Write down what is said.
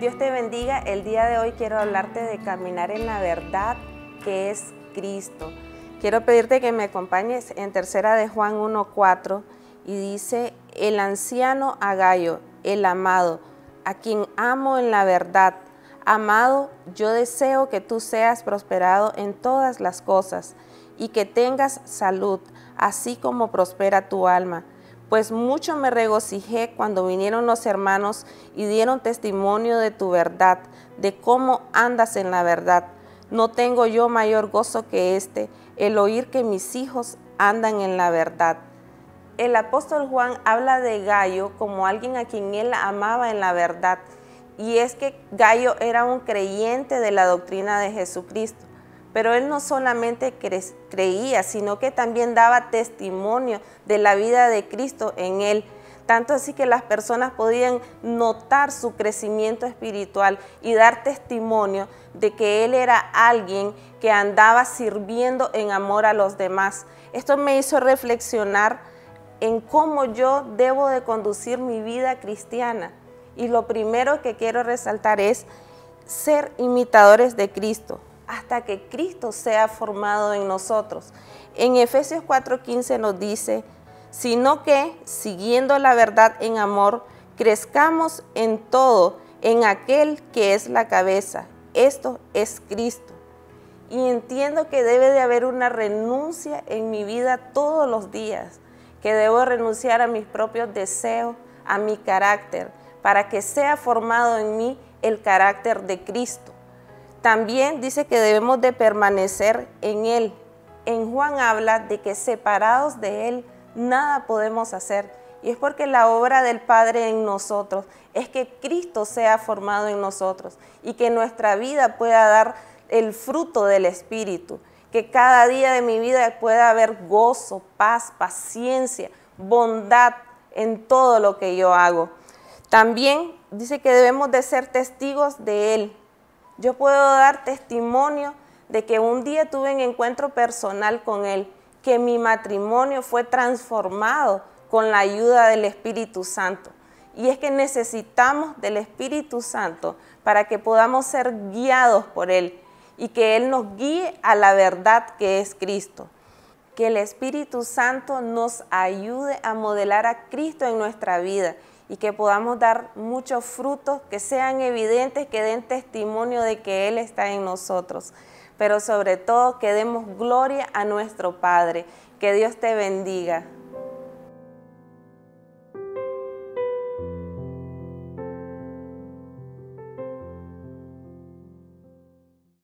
Dios te bendiga. El día de hoy quiero hablarte de caminar en la verdad que es Cristo. Quiero pedirte que me acompañes en tercera de Juan 1.4 y dice, el anciano Agallo, el amado, a quien amo en la verdad. Amado, yo deseo que tú seas prosperado en todas las cosas y que tengas salud, así como prospera tu alma pues mucho me regocijé cuando vinieron los hermanos y dieron testimonio de tu verdad, de cómo andas en la verdad. No tengo yo mayor gozo que este, el oír que mis hijos andan en la verdad. El apóstol Juan habla de Gallo como alguien a quien él amaba en la verdad, y es que Gallo era un creyente de la doctrina de Jesucristo. Pero él no solamente creía, sino que también daba testimonio de la vida de Cristo en él. Tanto así que las personas podían notar su crecimiento espiritual y dar testimonio de que él era alguien que andaba sirviendo en amor a los demás. Esto me hizo reflexionar en cómo yo debo de conducir mi vida cristiana. Y lo primero que quiero resaltar es ser imitadores de Cristo hasta que Cristo sea formado en nosotros. En Efesios 4:15 nos dice, sino que, siguiendo la verdad en amor, crezcamos en todo en aquel que es la cabeza. Esto es Cristo. Y entiendo que debe de haber una renuncia en mi vida todos los días, que debo renunciar a mis propios deseos, a mi carácter, para que sea formado en mí el carácter de Cristo. También dice que debemos de permanecer en Él. En Juan habla de que separados de Él nada podemos hacer. Y es porque la obra del Padre en nosotros es que Cristo sea formado en nosotros y que nuestra vida pueda dar el fruto del Espíritu. Que cada día de mi vida pueda haber gozo, paz, paciencia, bondad en todo lo que yo hago. También dice que debemos de ser testigos de Él, yo puedo dar testimonio de que un día tuve un encuentro personal con Él, que mi matrimonio fue transformado con la ayuda del Espíritu Santo. Y es que necesitamos del Espíritu Santo para que podamos ser guiados por Él y que Él nos guíe a la verdad que es Cristo. Que el Espíritu Santo nos ayude a modelar a Cristo en nuestra vida y que podamos dar muchos frutos que sean evidentes, que den testimonio de que Él está en nosotros. Pero sobre todo que demos gloria a nuestro Padre. Que Dios te bendiga.